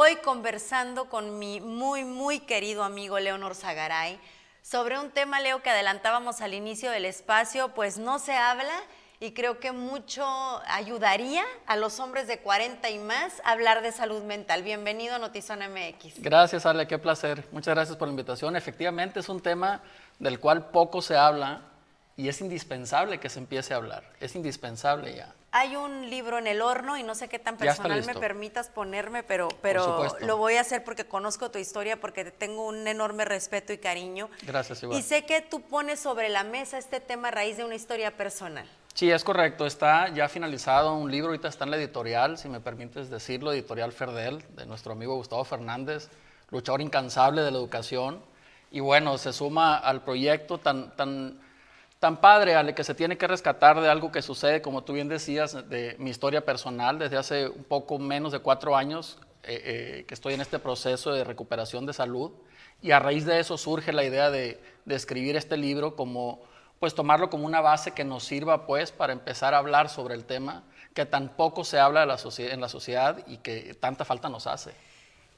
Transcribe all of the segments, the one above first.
Hoy conversando con mi muy, muy querido amigo Leonor Zagaray sobre un tema, Leo, que adelantábamos al inicio del espacio, pues no se habla y creo que mucho ayudaría a los hombres de 40 y más a hablar de salud mental. Bienvenido a Notizón MX. Gracias, Ale, qué placer. Muchas gracias por la invitación. Efectivamente es un tema del cual poco se habla y es indispensable que se empiece a hablar. Es indispensable ya. Hay un libro en el horno y no sé qué tan personal me permitas ponerme, pero, pero lo voy a hacer porque conozco tu historia, porque tengo un enorme respeto y cariño. Gracias, igual. Y sé que tú pones sobre la mesa este tema a raíz de una historia personal. Sí, es correcto. Está ya finalizado un libro, ahorita está en la editorial, si me permites decirlo, editorial Ferdel, de nuestro amigo Gustavo Fernández, luchador incansable de la educación. Y bueno, se suma al proyecto tan, tan tan padre, Ale, que se tiene que rescatar de algo que sucede, como tú bien decías, de mi historia personal, desde hace un poco menos de cuatro años eh, eh, que estoy en este proceso de recuperación de salud, y a raíz de eso surge la idea de, escribir este libro como, pues tomarlo como una base que nos sirva, pues, para empezar a hablar sobre el tema que tan poco se habla en la sociedad y que tanta falta nos hace.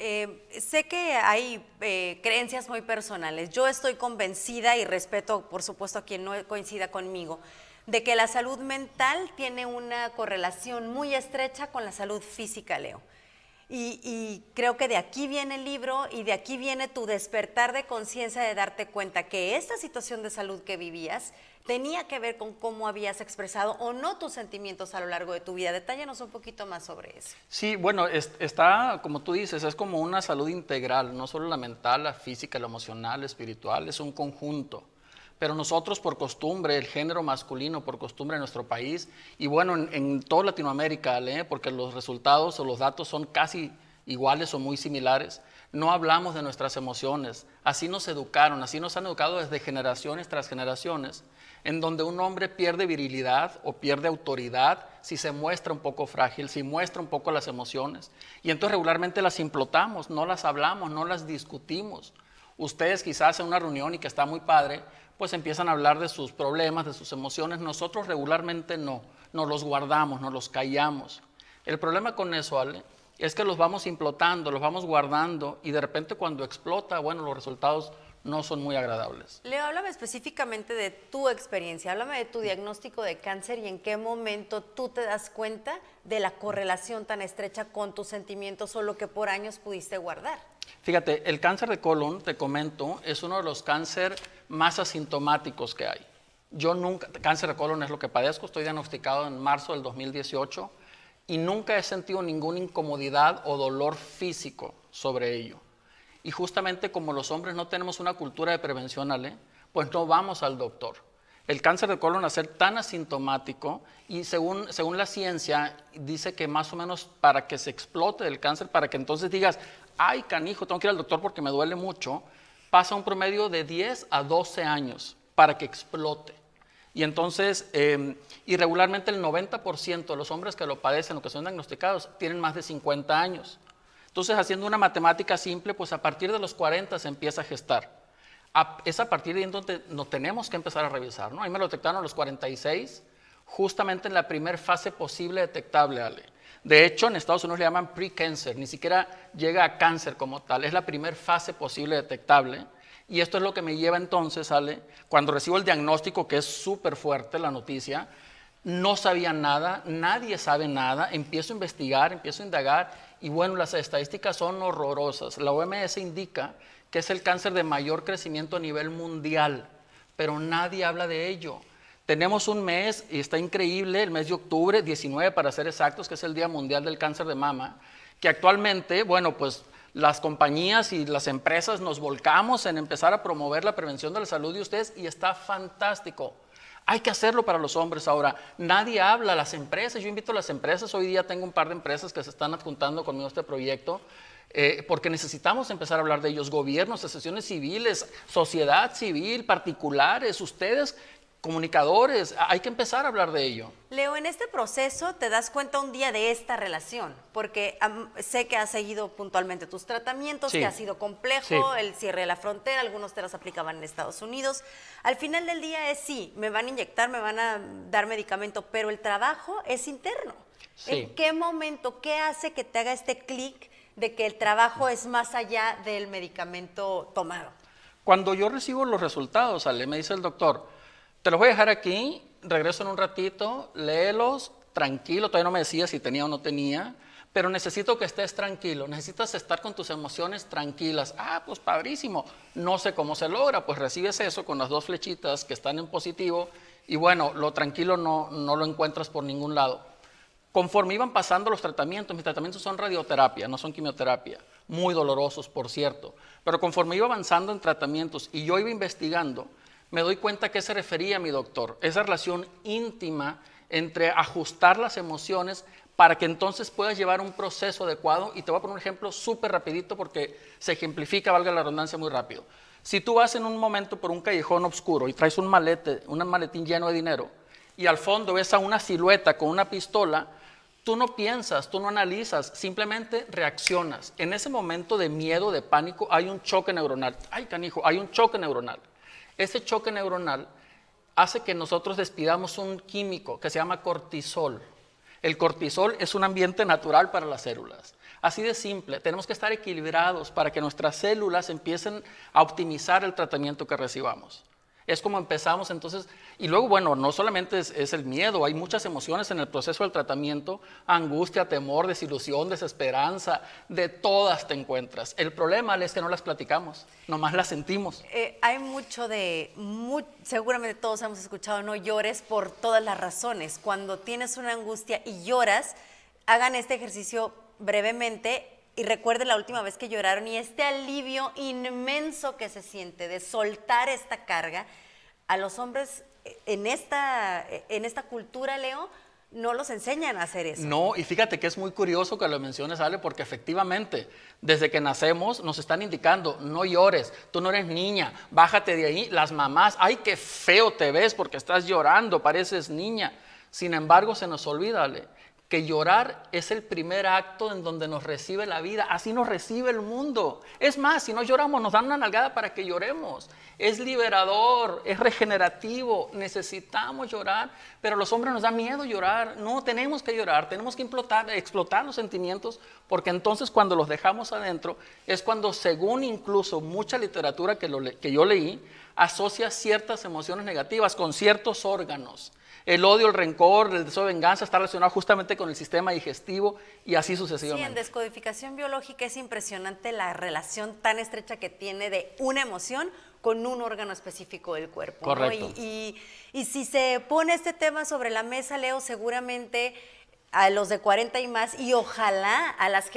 Eh, sé que hay eh, creencias muy personales. Yo estoy convencida y respeto, por supuesto, a quien no coincida conmigo, de que la salud mental tiene una correlación muy estrecha con la salud física, Leo. Y, creo que de aquí viene el libro y de aquí viene tu despertar de conciencia de darte cuenta que esta situación de salud que vivías tenía que ver con cómo habías expresado o no tus sentimientos a lo largo de tu vida. Detállanos un poquito más sobre eso. Sí, bueno, está, como tú dices, es como una salud integral, no solo la mental, la física, la emocional, la espiritual, es un conjunto. Pero nosotros por costumbre, el género masculino por costumbre en nuestro país, y bueno, en, toda Latinoamérica, porque los resultados o los datos son casi iguales o muy similares, no hablamos de nuestras emociones. Así nos educaron, así nos han educado desde generaciones tras generaciones en donde un hombre pierde virilidad o pierde autoridad si se muestra un poco frágil, si muestra un poco las emociones. Y entonces regularmente las implotamos, no las hablamos, no las discutimos. Ustedes quizás en una reunión y que está muy padre, pues empiezan a hablar de sus problemas, de sus emociones. Nosotros regularmente no, nos los guardamos, nos los callamos. El problema con eso, Ale, es que los vamos implotando, los vamos guardando y de repente cuando explota, bueno, los resultados no son muy agradables. Leo, háblame específicamente de tu experiencia, háblame de tu diagnóstico de cáncer y en qué momento tú te das cuenta de la correlación tan estrecha con tus sentimientos o lo que por años pudiste guardar. Fíjate, el cáncer de colon, te comento, es uno de los cánceres más asintomáticos que hay. Yo nunca, cáncer de colon es lo que padezco, estoy diagnosticado en marzo del 2018 y nunca he sentido ninguna incomodidad o dolor físico sobre ello. Y justamente como los hombres no tenemos una cultura de prevención, Ale, pues no vamos al doctor. El cáncer de colon a ser tan asintomático y según, según la ciencia dice que más o menos para que se explote el cáncer, para que entonces digas, ay canijo, tengo que ir al doctor porque me duele mucho, pasa un promedio de 10 a 12 años para que explote. Y entonces, eh, irregularmente el 90% de los hombres que lo padecen o que son diagnosticados tienen más de 50 años. Entonces, haciendo una matemática simple, pues a partir de los 40 se empieza a gestar. es a partir de ahí donde nos tenemos que empezar a revisar. ¿no? Ahí me lo detectaron a los 46, justamente en la primera fase posible detectable, Ale. De hecho, en Estados Unidos le llaman pre-cancer, ni siquiera llega a cáncer como tal, es la primera fase posible detectable. Y esto es lo que me lleva entonces, Ale, cuando recibo el diagnóstico, que es súper fuerte la noticia, no sabía nada, nadie sabe nada, empiezo a investigar, empiezo a indagar y bueno, las estadísticas son horrorosas. La OMS indica que es el cáncer de mayor crecimiento a nivel mundial, pero nadie habla de ello. Tenemos un mes, y está increíble, el mes de octubre, 19 para ser exactos, que es el Día Mundial del Cáncer de Mama, que actualmente, bueno, pues las compañías y las empresas nos volcamos en empezar a promover la prevención de la salud de ustedes y está fantástico. Hay que hacerlo para los hombres ahora. Nadie habla, las empresas, yo invito a las empresas, hoy día tengo un par de empresas que se están adjuntando conmigo a este proyecto, eh, porque necesitamos empezar a hablar de ellos, gobiernos, asociaciones civiles, sociedad civil, particulares, ustedes comunicadores, hay que empezar a hablar de ello. Leo, en este proceso te das cuenta un día de esta relación, porque sé que has seguido puntualmente tus tratamientos, que ha sido complejo, el cierre de la frontera, algunos te los aplicaban en Estados Unidos. Al final del día es sí, me van a inyectar, me van a dar medicamento, pero el trabajo es interno. ¿En qué momento, qué hace que te haga este clic de que el trabajo es más allá del medicamento tomado? Cuando yo recibo los resultados, Ale, me dice el doctor, te los voy a dejar aquí, regreso en un ratito, léelos, tranquilo, todavía no me decía si tenía o no tenía, pero necesito que estés tranquilo, necesitas estar con tus emociones tranquilas. Ah, pues padrísimo, no sé cómo se logra, pues recibes eso con las dos flechitas que están en positivo y bueno, lo tranquilo no, no lo encuentras por ningún lado. Conforme iban pasando los tratamientos, mis tratamientos son radioterapia, no son quimioterapia, muy dolorosos, por cierto, pero conforme iba avanzando en tratamientos y yo iba investigando, me doy cuenta que se refería a mi doctor, esa relación íntima entre ajustar las emociones para que entonces puedas llevar un proceso adecuado. Y te voy a poner un ejemplo súper rapidito porque se ejemplifica, valga la redundancia, muy rápido. Si tú vas en un momento por un callejón oscuro y traes un malete, un maletín lleno de dinero, y al fondo ves a una silueta con una pistola, tú no piensas, tú no analizas, simplemente reaccionas. En ese momento de miedo, de pánico, hay un choque neuronal. Ay, canijo, hay un choque neuronal. Ese choque neuronal hace que nosotros despidamos un químico que se llama cortisol. El cortisol es un ambiente natural para las células. Así de simple, tenemos que estar equilibrados para que nuestras células empiecen a optimizar el tratamiento que recibamos. Es como empezamos entonces, y luego, bueno, no solamente es, el miedo, hay muchas emociones en el proceso del tratamiento, angustia, temor, desilusión, desesperanza, de todas te encuentras. El problema es que no las platicamos, nomás las sentimos. Eh, hay mucho de, seguramente todos hemos escuchado, no llores por todas las razones. Cuando tienes una angustia y lloras, hagan este ejercicio brevemente y recuerde la última vez que lloraron y este alivio inmenso que se siente de soltar esta carga. A los hombres eh, en esta, eh, en esta cultura, Leo, no los enseñan a hacer eso. No, y fíjate que es muy curioso que lo menciones, Ale, porque efectivamente, desde que nacemos nos están indicando, no llores, tú no eres niña, bájate de ahí. Las mamás, ay, qué feo te ves porque estás llorando, pareces niña. Sin embargo, se nos olvida, Ale, que llorar es el primer acto en donde nos recibe la vida, así nos recibe el mundo. Es más, si no lloramos, nos dan una nalgada para que lloremos. Es liberador, es regenerativo, necesitamos llorar, pero los hombres nos da miedo llorar. No tenemos que llorar, tenemos que explotar, explotar los sentimientos, porque entonces cuando los dejamos adentro es cuando, según incluso mucha literatura que yo leí, asocia ciertas emociones negativas con ciertos órganos. El odio, el rencor, el deseo de venganza está relacionado justamente con el sistema digestivo y así sucesivamente. Sí, en descodificación biológica es impresionante la relación tan estrecha que tiene de una emoción con un órgano específico del cuerpo. Correcto. Y, si se pone este tema sobre la mesa, Leo, seguramente a los de 40 y más, y ojalá a, las,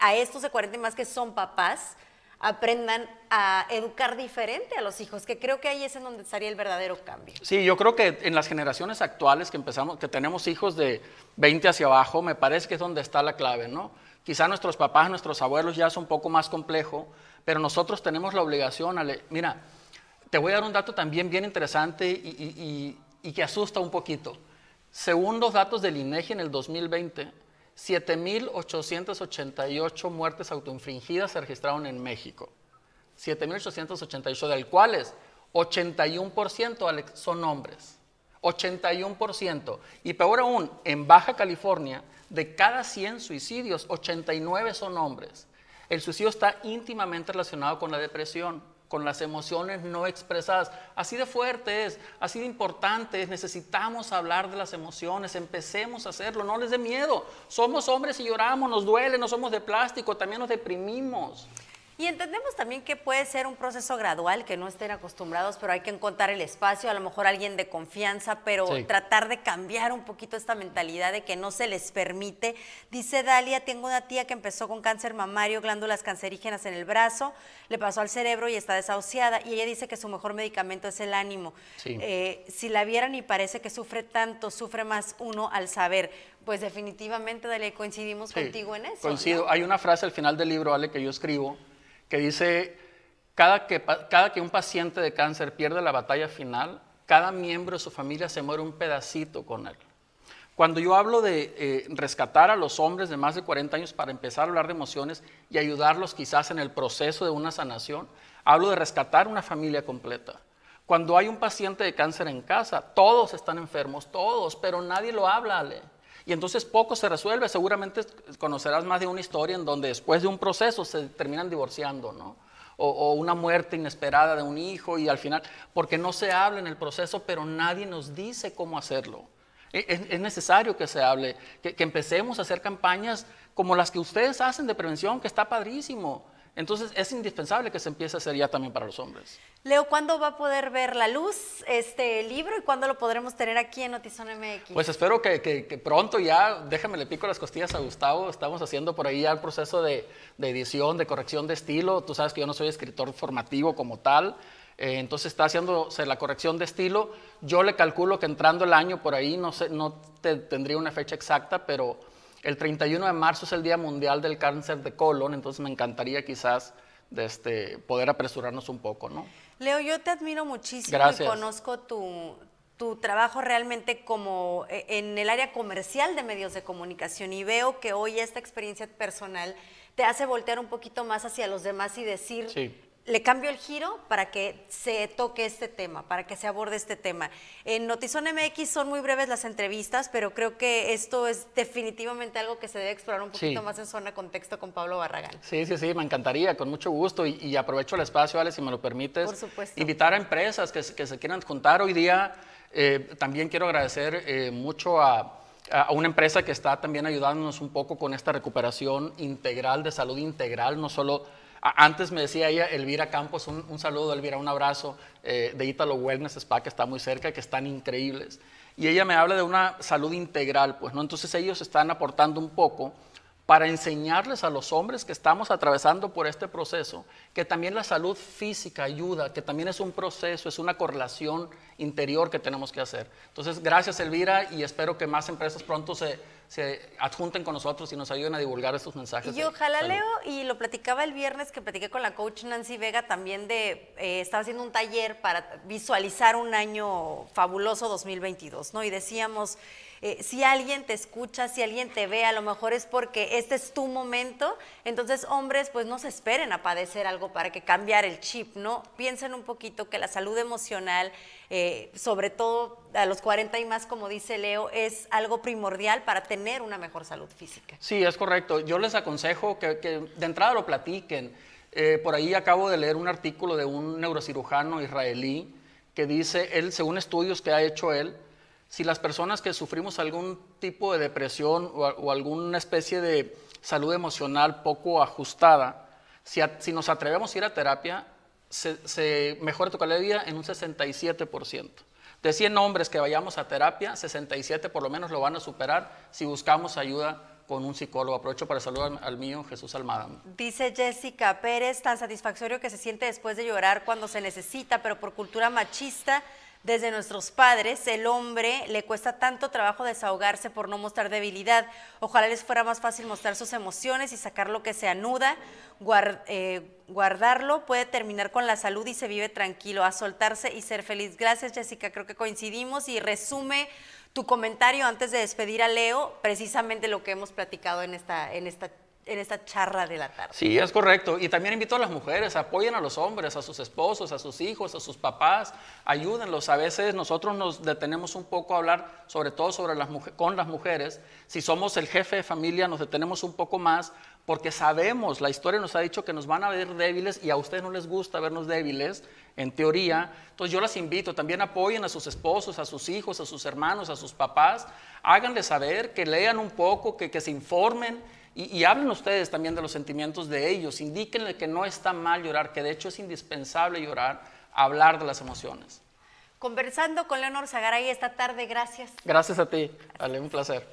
a estos de 40 y más que son papás, aprendan a educar diferente a los hijos, que creo que ahí es en donde estaría el verdadero cambio. Sí, yo creo que en las generaciones actuales que empezamos, que tenemos hijos de 20 hacia abajo, me parece que es donde está la clave, ¿no? Quizá nuestros papás, nuestros abuelos ya es un poco más complejo, pero nosotros tenemos la obligación, mira, te voy a dar un dato también bien interesante y, y que asusta un poquito. Según los datos del INEGI en el 2020, 7.888 muertes autoinfringidas se registraron en México. 7.888, del cuales 81% son hombres. 81%. Y peor aún, en Baja California, de cada 100 suicidios, 89 son hombres. El suicidio está íntimamente relacionado con la depresión con las emociones no expresadas. Así de fuerte es, así de importante es. Necesitamos hablar de las emociones, empecemos a hacerlo, no les dé miedo. Somos hombres y lloramos, nos duele, no somos de plástico, también nos deprimimos. Y entendemos también que puede ser un proceso gradual, que no estén acostumbrados, pero hay que encontrar el espacio, a lo mejor alguien de confianza, pero tratar de cambiar un poquito esta mentalidad de que no se les permite. Dice Dalia, tengo una tía que empezó con cáncer mamario, glándulas cancerígenas en el brazo, le pasó al cerebro y está desahuciada, y ella dice que su mejor medicamento es el ánimo. Eh, si la vieran y parece que sufre tanto, sufre más uno al saber. Pues definitivamente, Dalia, coincidimos contigo en eso. Coincido. Hay una frase al final del libro, Ale, que yo escribo, que dice, cada que, cada que un paciente de cáncer pierde la batalla final, cada miembro de su familia se muere un pedacito con él. Cuando yo hablo de eh, rescatar a los hombres de más de 40 años para empezar a hablar de emociones y ayudarlos quizás en el proceso de una sanación, hablo de rescatar una familia completa. Cuando hay un paciente de cáncer en casa, todos están enfermos, todos, pero nadie lo habla, Ale. Y entonces poco se resuelve. Seguramente conocerás más de una historia en donde después de un proceso se terminan divorciando, ¿no? O, una muerte inesperada de un hijo y al final, porque no se habla en el proceso, pero nadie nos dice cómo hacerlo. E, es, necesario que se hable, que, que empecemos a hacer campañas como las que ustedes hacen de prevención, que está padrísimo entonces es indispensable que se empiece a hacer ya también para los hombres. Leo, ¿cuándo va a poder ver la luz este libro y cuándo lo podremos tener aquí en Notizón MX? Pues espero que, pronto ya, déjame le pico las costillas a Gustavo, estamos haciendo por ahí ya el proceso de, edición, de corrección de estilo, tú sabes que yo no soy escritor formativo como tal, eh, entonces está haciéndose la corrección de estilo, yo le calculo que entrando el año por ahí, no, sé, no tendría una fecha exacta, pero el 31 de marzo es el Día Mundial del Cáncer de Colon, entonces me encantaría quizás de este, poder apresurarnos un poco, ¿no? Leo, yo te admiro muchísimo y conozco tu, tu trabajo realmente como eh, en el área comercial de medios de comunicación y veo que hoy esta experiencia personal te hace voltear un poquito más hacia los demás y decir, sí le cambio el giro para que se toque este tema, para que se aborde este tema. En Notizón MX son muy breves las entrevistas, pero creo que esto es definitivamente algo que se debe explorar un poquito más en zona contexto con Pablo Barragán. Sí, sí, sí, me encantaría, con mucho gusto. Y, aprovecho el espacio, Ale, si me lo permites. Por supuesto. Invitar a empresas que, se quieran juntar hoy día. Eh, también quiero agradecer eh, mucho a a una empresa que está también ayudándonos un poco con esta recuperación integral, de salud integral, no solo antes me decía ella, Elvira Campos, un, saludo, Elvira, un abrazo, eh, de Italo Wellness Spa, que está muy cerca, que están increíbles. Y ella me habla de una salud integral, pues, ¿no? Entonces ellos están aportando un poco para enseñarles a los hombres que estamos atravesando por este proceso que también la salud física ayuda, que también es un proceso, es una correlación interior que tenemos que hacer. Entonces, gracias Elvira y espero que más empresas pronto se, adjunten con nosotros y nos ayuden a divulgar estos mensajes. Y ojalá Leo, y lo platicaba el viernes que platiqué con la coach Nancy Vega también de, eh, estaba haciendo un taller para visualizar un año fabuloso 2022, ¿no? Y decíamos eh, si alguien te escucha, si alguien te ve, a lo mejor es porque este es tu momento. Entonces, hombres, pues no se esperen a padecer algo para que cambiar el chip, ¿no? Piensen un poquito que la salud emocional, eh, sobre todo a los 40 y más, como dice Leo, es algo primordial para tener una mejor salud física. Sí, es correcto. Yo les aconsejo que, de entrada lo platiquen. Eh, por ahí acabo de leer un artículo de un neurocirujano israelí que dice, él, según estudios que ha hecho él, si las personas que sufrimos algún tipo de depresión o, alguna especie de salud emocional poco ajustada, si, nos atrevemos a ir a terapia, se, mejora tu calidad de vida en un 67%. De 100 hombres que vayamos a terapia, 67 por lo menos lo van a superar si buscamos ayuda con un psicólogo. Aprovecho para saludar al mío, Jesús Almada. Dice Jessica Pérez, tan satisfactorio que se siente después de llorar cuando se necesita, pero por cultura machista desde nuestros padres, el hombre le cuesta tanto trabajo desahogarse por no mostrar debilidad. Ojalá les fuera más fácil mostrar sus emociones y sacar lo que se anuda, eh, guardarlo, puede terminar con la salud y se vive tranquilo, a soltarse y ser feliz. Gracias Jessica, creo que coincidimos y resume tu comentario antes de despedir a Leo, precisamente lo que hemos platicado en esta, en esta en esta charla de la tarde. Sí, es correcto. Y también invito a las mujeres, apoyen a los hombres, a sus esposos, a sus hijos, a sus papás, ayúdenlos. A veces nosotros nos detenemos un poco a hablar, sobre todo sobre las con las mujeres. Si somos el jefe de familia, nos detenemos un poco más porque sabemos, la historia nos ha dicho que nos van a ver débiles y a ustedes no les gusta vernos débiles, en teoría. Entonces yo las invito, también apoyen a sus esposos, a sus hijos, a sus hermanos, a sus papás. Háganles saber, que lean un poco, que, que se informen y, hablen ustedes también de los sentimientos de ellos, indíquenle que no está mal llorar, que de hecho es indispensable llorar, hablar de las emociones. Conversando con Leonor Zagaray esta tarde, gracias. Gracias a ti, Ale, un placer.